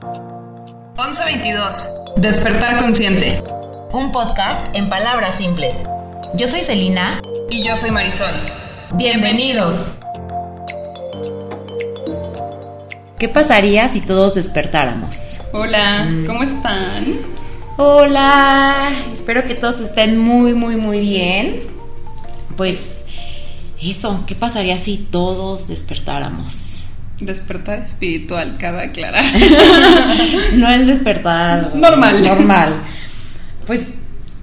1122. Despertar consciente. Un podcast en palabras simples. Yo soy Celina. Y yo soy Marisol. Bienvenidos. ¿Qué pasaría si todos despertáramos? Hola, ¿cómo están? Hola, espero que todos estén muy, muy, muy bien. Pues eso, ¿qué pasaría si todos despertáramos? Despertar espiritual, cabe aclarar. no el despertar Normal. Normal. Pues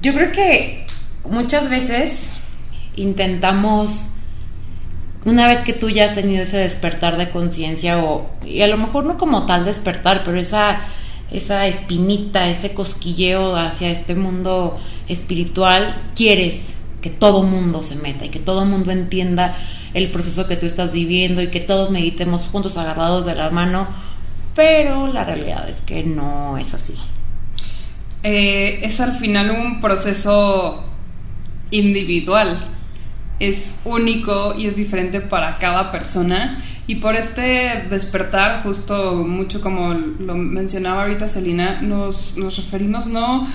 yo creo que muchas veces intentamos, una vez que tú ya has tenido ese despertar de conciencia, o y a lo mejor no como tal despertar, pero esa, esa espinita, ese cosquilleo hacia este mundo espiritual, quieres que todo mundo se meta y que todo mundo entienda el proceso que tú estás viviendo y que todos meditemos juntos agarrados de la mano, pero la realidad es que no es así. Eh, es al final un proceso individual, es único y es diferente para cada persona y por este despertar, justo mucho como lo mencionaba ahorita Celina, nos, nos referimos no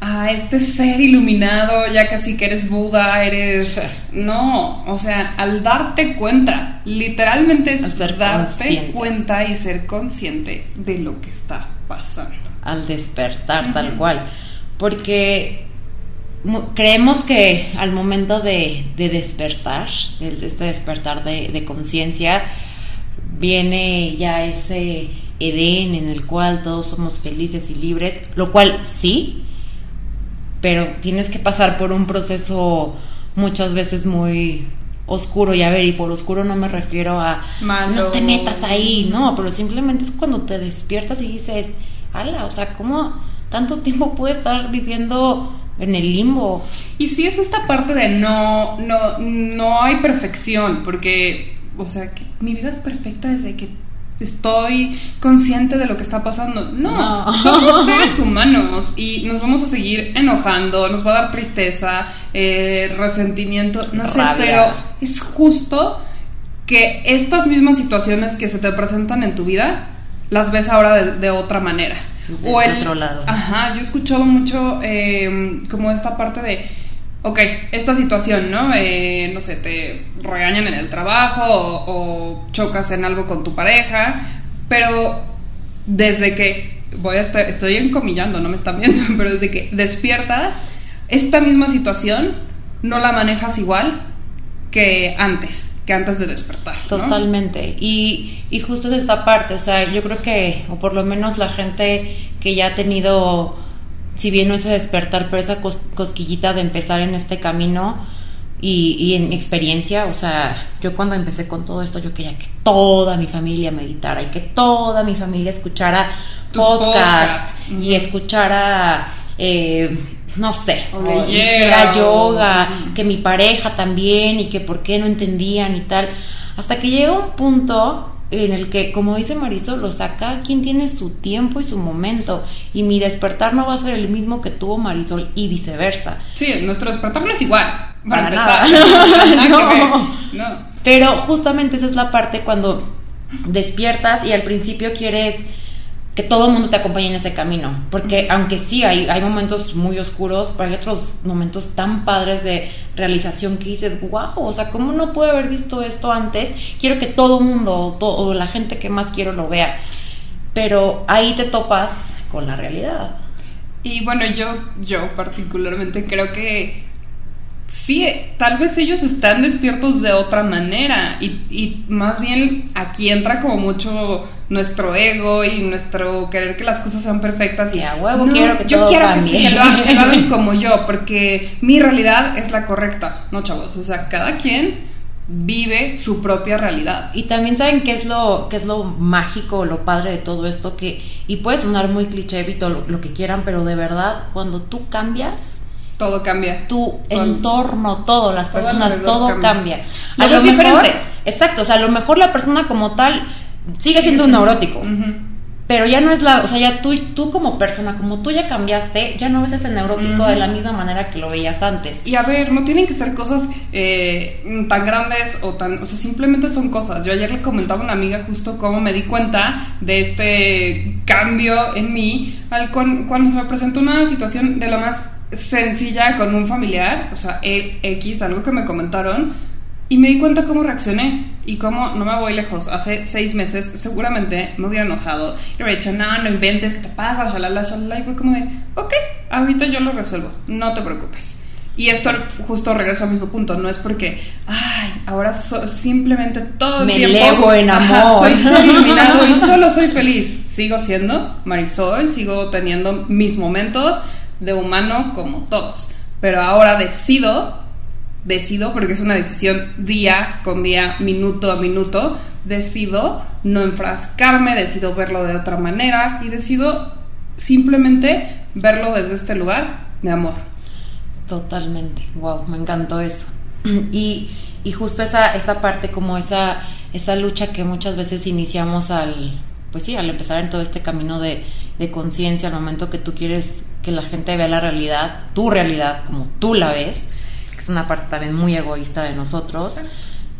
a este ser iluminado, ya casi que eres Buda, eres... No, o sea, al darte cuenta, literalmente es Al ser darte consciente. cuenta y ser consciente de lo que está pasando. al despertar tal cual. Porque creemos que al momento de, de despertar, de, de este despertar de, de conciencia, viene ya ese Edén en el cual todos somos felices y libres, lo cual sí, pero tienes que pasar por un proceso muchas veces muy oscuro. Y a ver y por oscuro no me refiero a Malo. no te metas ahí no pero simplemente es cuando te despiertas y dices ala o sea cómo tanto tiempo puede estar viviendo en el limbo Y sí es esta parte de no, no, no hay perfección, porque, o sea, que mi vida es perfecta desde que estoy consciente de lo que está pasando. No, No. somos seres humanos y nos vamos a seguir enojando, nos va a dar tristeza, eh, resentimiento, no sé, pero es justo que estas mismas situaciones que se te presentan en tu vida las ves ahora de, de otra manera. Desde otro lado. Ajá, yo he escuchado mucho eh, como esta parte de, ok, esta situación, ¿no? Eh, no sé, te regañan en el trabajo o, o chocas en algo con tu pareja, pero desde que, voy a estar, estoy encomillando, no me están viendo, pero desde que despiertas, esta misma situación no la manejas igual que antes, que antes de despertar. Totalmente. Y, y justo es esta parte, o sea, yo creo que, o por lo menos la gente que ya ha tenido, si bien no ese despertar, pero esa cos- cosquillita de empezar en este camino y, y en mi experiencia, o sea, yo cuando empecé con todo esto, yo quería que toda mi familia meditara y que toda mi familia escuchara podcast podcasts. y escuchara... Eh, no sé, O o o- yoga, que mi pareja también y que por qué no entendían y tal. Hasta que llega un punto en el que, como dice Marisol, o sea, cada quien tiene su tiempo y su momento y mi despertar no va a ser el mismo que tuvo Marisol y viceversa. Sí, nuestro despertar no es igual. Para, Para nada. No. no. Pero justamente esa es la parte cuando despiertas y al principio quieres que todo el mundo te acompañe en ese camino. Porque aunque sí hay, hay momentos muy oscuros, pero hay otros momentos tan padres de realización que dices, wow, o sea, ¿cómo no pude haber visto esto antes? Quiero que todo el mundo o, to- o la gente que más quiero lo vea. Pero ahí te topas con la realidad. Y bueno, yo, yo particularmente creo que sí, tal vez ellos están despiertos de otra manera y, y más bien aquí entra como mucho nuestro ego y nuestro querer que las cosas sean perfectas y a huevo quiero que yo todo quiero cambie. que, sí, que lo, hagan- lo como yo porque mi realidad es la correcta, no chavos, o sea, cada quien vive su propia realidad. Y también saben qué es lo, qué es lo mágico, lo padre de todo esto, que, y puede sonar muy cliché y lo, lo que quieran, pero de verdad, cuando tú cambias, Todo cambia. tu Todo. entorno, todo, las Todo personas, todo cambia. cambia. Lo ves mejor, diferente. exacto, o sea, a lo mejor la persona como tal sigue siendo un neurótico, pero ya no es la, o sea, ya tú, tú como persona, como tú ya cambiaste, ya no ves ese neurótico de la misma manera que lo veías antes. Y a ver, no tienen que ser cosas eh, tan grandes o tan, o sea, simplemente son cosas. Yo ayer le comentaba a una amiga justo cómo me di cuenta de este cambio en mí al cuando se me presentó una situación de lo más sencilla con un familiar, o sea, el X, algo que me comentaron, y me di cuenta cómo reaccioné y cómo no me voy lejos. Hace seis meses seguramente me hubiera enojado y hubiera dicho, no, no inventes, ¿qué te pasa? Shalala, shalala. Y fue como de, ok, ahorita yo lo resuelvo, no te preocupes. Y esto justo regreso al mismo punto, no es porque, ay, ahora simplemente todo el me tiempo... elevo en amor. soy iluminado y solo soy feliz. Sigo siendo Marisol, sigo teniendo mis momentos de humano como todos. Pero ahora decido decido, porque es una decisión día con día, minuto a minuto, decido no enfrascarme, decido verlo de otra manera y decido simplemente verlo desde este lugar de amor. Totalmente, wow, me encantó eso. Y, y justo esa, esa parte, como esa, esa lucha que muchas veces iniciamos al, pues sí, al empezar en todo este camino de, de conciencia, al momento que tú quieres que la gente vea la realidad, tu realidad, como tú la ves, es una parte también muy egoísta de nosotros.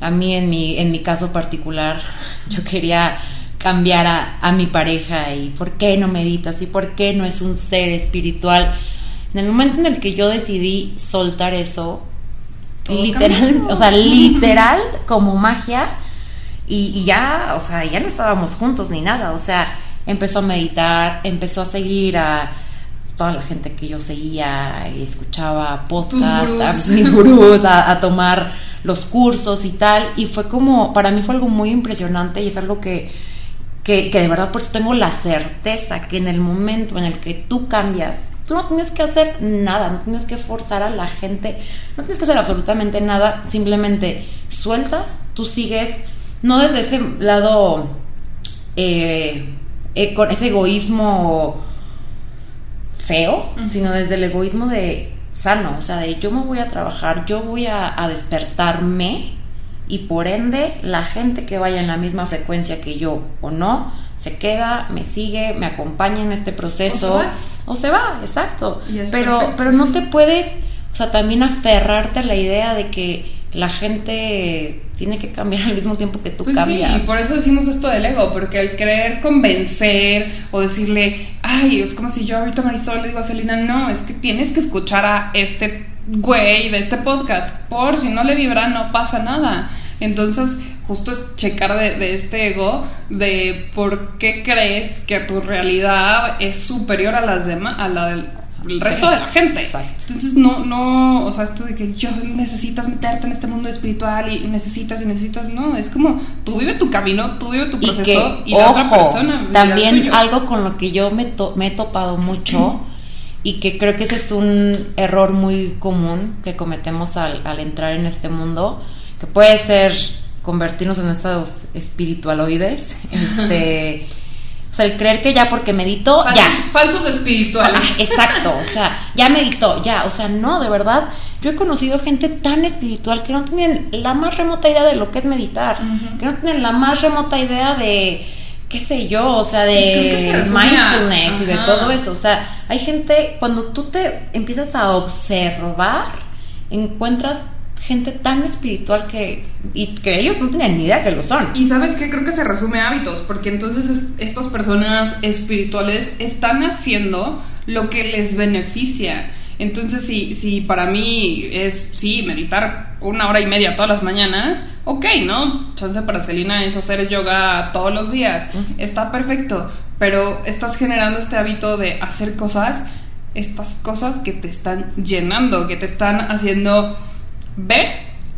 A mí, en mi, en mi caso particular, yo quería cambiar a, mi pareja y por qué no meditas y por qué no es un ser espiritual. En el momento en el que yo decidí soltar eso, literal, o sea, literal como magia, y, y, ya, o sea, ya no estábamos juntos ni nada, o sea, empezó a meditar, empezó a seguir a toda la gente que yo seguía y escuchaba podcast, mis gurús, a, tomar los cursos y tal. Y fue como, para mí fue algo muy impresionante y es algo que, que, de verdad por eso tengo la certeza que en el momento en el que tú cambias, tú no tienes que hacer nada, no tienes que forzar a la gente, no tienes que hacer absolutamente nada, simplemente sueltas, tú sigues, no desde ese lado, eh, eh, con ese egoísmo feo, sino desde el egoísmo de sano, o sea, de yo me voy a trabajar, yo voy a, despertarme y por ende la gente que vaya en la misma frecuencia que yo o no, se queda, me sigue, me acompaña en este proceso o se va, exacto. Pero, pero no te puedes, o sea, también aferrarte a la idea de que la gente tiene que cambiar al mismo tiempo que tú pues cambias. Sí, y por eso decimos esto del ego, porque al querer convencer o decirle, ay, es como si yo ahorita Marisol le digo a Celina, no, es que tienes que escuchar a este güey de este podcast, por si no le vibra no pasa nada. Entonces, justo es checar de, de, este ego de por qué crees que tu realidad es superior a las demás, a la del el resto de la gente. Entonces, no, no, o sea, esto de que yo necesitas meterte en este mundo espiritual y necesitas y necesitas, no, es como tú vive tu camino, tú vive tu proceso y, la otra persona. También algo con lo que yo me, me he topado mucho y que creo que ese es un error muy común que cometemos al, al entrar en este mundo, que puede ser convertirnos en estos espiritualoides, este sea, el creer que ya porque meditó, ya. Falsos espirituales. exacto, o sea, ya meditó, ya. O sea, no, de verdad. Yo he conocido gente tan espiritual que no tienen la más remota idea de lo que es meditar, que no tienen la más remota idea de, qué sé yo, o sea, de mindfulness y de todo eso. O sea, hay gente, cuando tú te empiezas a observar, encuentras gente tan espiritual que y que ellos no tienen ni idea que lo son. Y sabes qué, creo que se resume a hábitos, porque entonces estas personas espirituales están haciendo lo que les beneficia. Entonces, si, si para mí es, sí, meditar una hora y media todas las mañanas, ok, ¿no? Chance para Celina es hacer yoga todos los días, está perfecto, pero estás generando este hábito de hacer cosas, estas cosas que te están llenando, que te están haciendo ver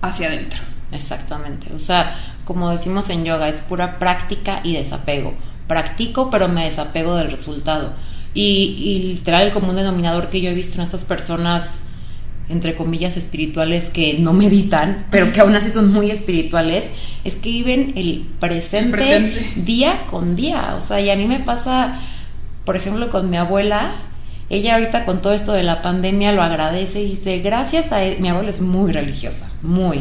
hacia adentro. Exactamente. O sea, como decimos en yoga, es pura práctica y desapego. Practico, pero me desapego del resultado. Y, y literal, el común denominador que yo he visto en estas personas, entre comillas, espirituales que no meditan, pero que aún así son muy espirituales, es que viven el presente, el presente. día con día. O sea, y a mí me pasa, por ejemplo, con mi abuela, ella ahorita con todo esto de la pandemia lo agradece y dice, gracias a... E-", mi abuela es muy religiosa, muy.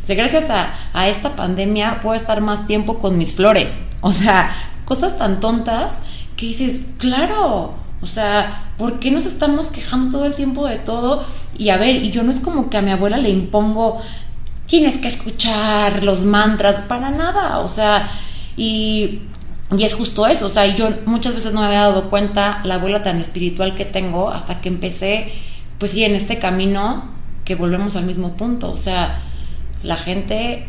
Dice, gracias a, esta pandemia puedo estar más tiempo con mis flores. O sea, cosas tan tontas que dices, claro, o sea, ¿por qué nos estamos quejando todo el tiempo de todo? Y a ver, y yo no es como que a mi abuela le impongo, tienes que escuchar los mantras, para nada, o sea, y, y es justo eso, o sea, yo muchas veces no me había dado cuenta la abuela tan espiritual que tengo hasta que empecé, pues sí, en este camino que volvemos al mismo punto, o sea, la gente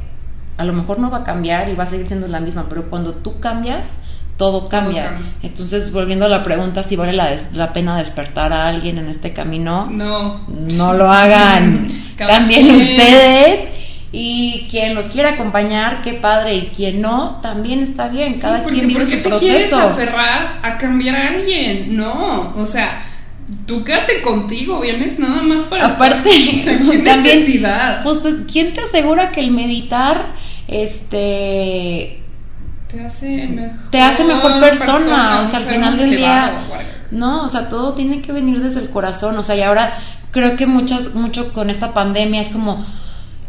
a lo mejor no va a cambiar y va a seguir siendo la misma, pero cuando tú cambias, todo cambia. Entonces, volviendo a la pregunta si vale la, la, pena despertar a alguien en este camino, no, no lo hagan. Cambien ustedes y quien los quiera acompañar, qué padre, y quien no, también está bien. Cada quien vive su proceso. quieres aferrar a cambiar a alguien? No, o sea, tú quédate contigo, vienes nada más para. Aparte, también, justo, ¿quién te asegura que el meditar, este te hace mejor, te hace mejor persona, o sea, al final del día no, o sea, todo tiene que venir desde el corazón, o sea, y ahora creo que muchas mucho con esta pandemia es como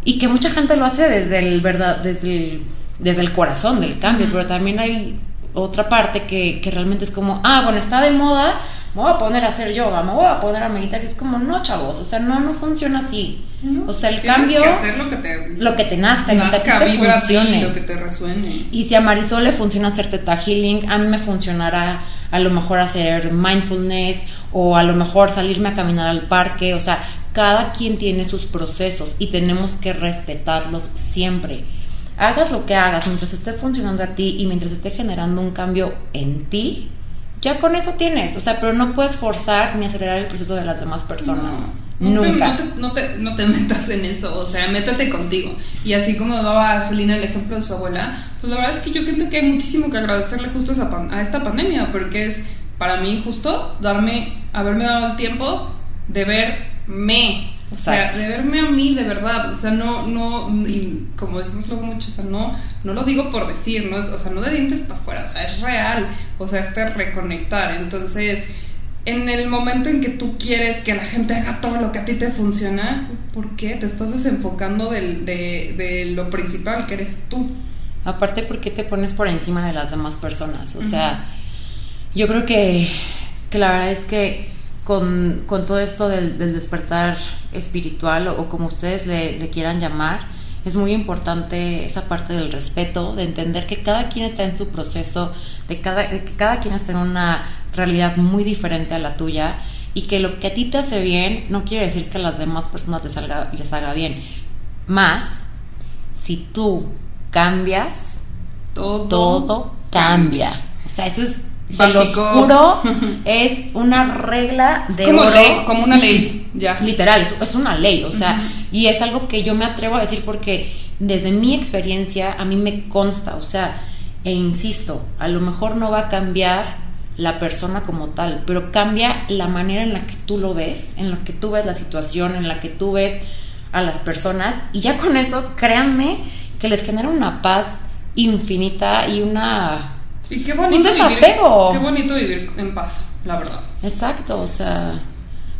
y que mucha gente lo hace desde el verdad desde el, desde el corazón del cambio, pero también hay otra parte que, que realmente es como, ah, bueno, está de moda, me voy a poner a hacer yoga, me voy a poner a meditar. Y es como, no, chavos, o sea, no, no funciona así. o sea, el cambio. Que hacer lo que te, lo que te nazca, lo que te funcione. lo que te resuene. Y si a Marisol le funciona hacer Teta Healing, a mí me funcionará a lo mejor hacer mindfulness o a lo mejor salirme a caminar al parque. O sea, cada quien tiene sus procesos y tenemos que respetarlos siempre. Hagas lo que hagas, mientras esté funcionando a ti y mientras esté generando un cambio en ti, ya con eso tienes, o sea, pero no puedes forzar ni acelerar el proceso de las demás personas. Nunca. no, te, no, te, metas en eso, o sea, métete contigo. Y así como daba Selina el ejemplo de su abuela, pues la verdad es que yo siento que hay muchísimo que agradecerle justo a, a esta pandemia, porque es para mí justo darme, haberme dado el tiempo de verme, o sea, de verme a mí de verdad, o sea, no, no, y como decimos luego mucho, o sea, no, no lo digo por decir, no, o sea, no de dientes para afuera, o sea, es real, o sea, este reconectar, entonces, en el momento en que tú quieres que la gente haga todo lo que a ti te funciona, ¿por qué? Te estás desenfocando de, de lo principal, que eres tú. Aparte, ¿por qué te pones por encima de las demás personas? O sea, yo creo que, que la verdad es que con, todo esto del, despertar espiritual o, como ustedes le, quieran llamar, es muy importante esa parte del respeto, de entender que cada quien está en su proceso, de, cada, que cada quien está en una realidad muy diferente a la tuya y que lo que a ti te hace bien no quiere decir que a las demás personas les, salga, les haga bien. Más, si tú cambias, todo, todo cambia. O sea, eso es se los juro, es una regla de como Ley, como una ley, ya. Literal, es, una ley, o sea, y es algo que yo me atrevo a decir porque desde mi experiencia a mí me consta, o sea, e insisto, a lo mejor no va a cambiar la persona como tal, pero cambia la manera en la que tú lo ves, en la que tú ves la situación, en la que tú ves a las personas, y ya con eso, créanme que les genera una paz infinita y una y qué bonito, Vivir, qué bonito vivir en paz, la verdad. Exacto, o sea,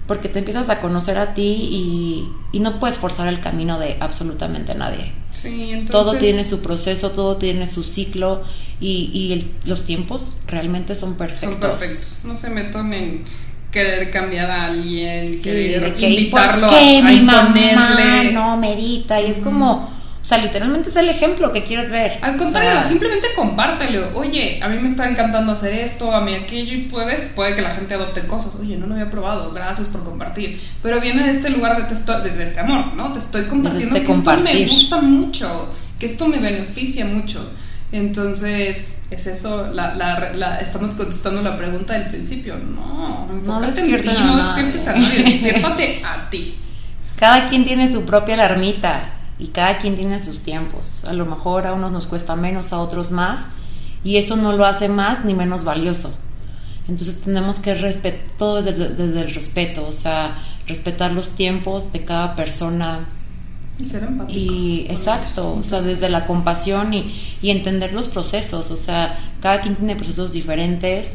porque te empiezas a conocer a ti y, no puedes forzar el camino de absolutamente nadie. Sí, entonces... Todo tiene su proceso, todo tiene su ciclo y, y los tiempos realmente son perfectos. Son perfectos. No se metan en querer cambiar a alguien, querer invitarlo a, imponerle. no medita y es como o sea, literalmente es el ejemplo que quieres ver. Al contrario, simplemente compártelo. Oye, a mí me está encantando hacer esto, a mí aquello, y puedes, puede que la gente adopte cosas. Oye, no lo había probado, gracias por compartir. Pero viene de este lugar de desde este amor, ¿no? Te estoy compartiendo este que esto me gusta mucho, que esto me beneficia mucho. Entonces, es eso, la, la, estamos contestando la pregunta del principio. No, no despiertes a no despiertes a nadie, despiértate a ti. Cada quien tiene su propia alarmita y cada quien tiene sus tiempos. A lo mejor a unos nos cuesta menos, a otros más, y eso no lo hace más ni menos valioso. Entonces tenemos que respetar todo desde, el respeto, o sea, respetar los tiempos de cada persona. Y ser Y exacto, o sea, desde la compasión y, y entender los procesos, o sea, cada quien tiene procesos diferentes.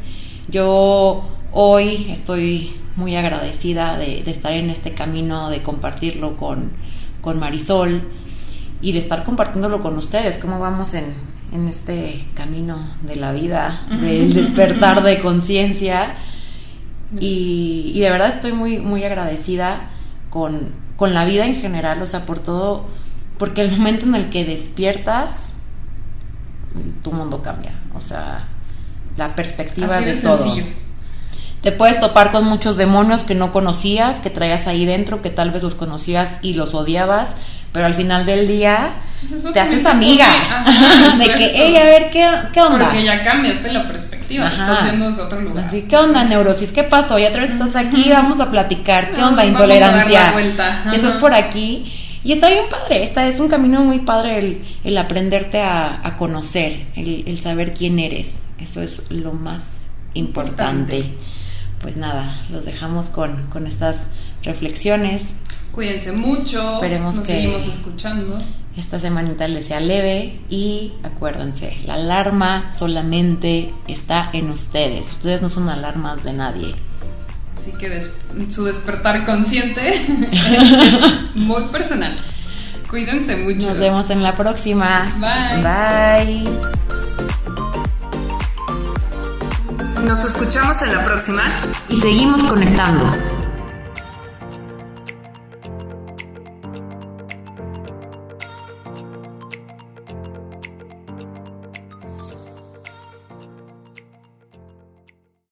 Yo hoy estoy muy agradecida de, de estar en este camino, de compartirlo con, con Marisol y de estar compartiéndolo con ustedes, cómo vamos en, en este camino de la vida, del despertar de conciencia. Y, y de verdad estoy muy, muy agradecida con, con la vida en general, o sea, por todo, porque el momento en el que despiertas, tu mundo cambia, o sea, la perspectiva Así de, de todo. sencillo. Te puedes topar con muchos demonios que no conocías, que traías ahí dentro, que tal vez los conocías y los odiabas, pero al final del día Pues te haces amiga. Ajá, de que, hey, a ver, ¿qué, qué onda? Porque ya cambiaste la perspectiva, Ajá. estás viendo desde otro lugar. Así, ¿qué onda, neurosis? ¿Qué pasó? Y otra vez estás aquí, vamos a platicar. ¿Qué No, onda, vamos a dar la intolerancia? vuelta. Estás por aquí. Y está bien padre, esta es un camino muy padre el, el aprenderte a, a conocer, el, el saber quién eres. Eso es lo más importante. Importante. Pues nada, los dejamos con, con estas reflexiones. Cuídense mucho. Esperemos Nos que- seguimos escuchando. Esta semanita les sea leve y acuérdense, la alarma solamente está en ustedes. Ustedes no son alarmas de nadie. Así que des- su despertar consciente es muy personal. Cuídense mucho. Nos vemos en la próxima. Bye. Bye. Nos escuchamos en la próxima. Y seguimos conectando.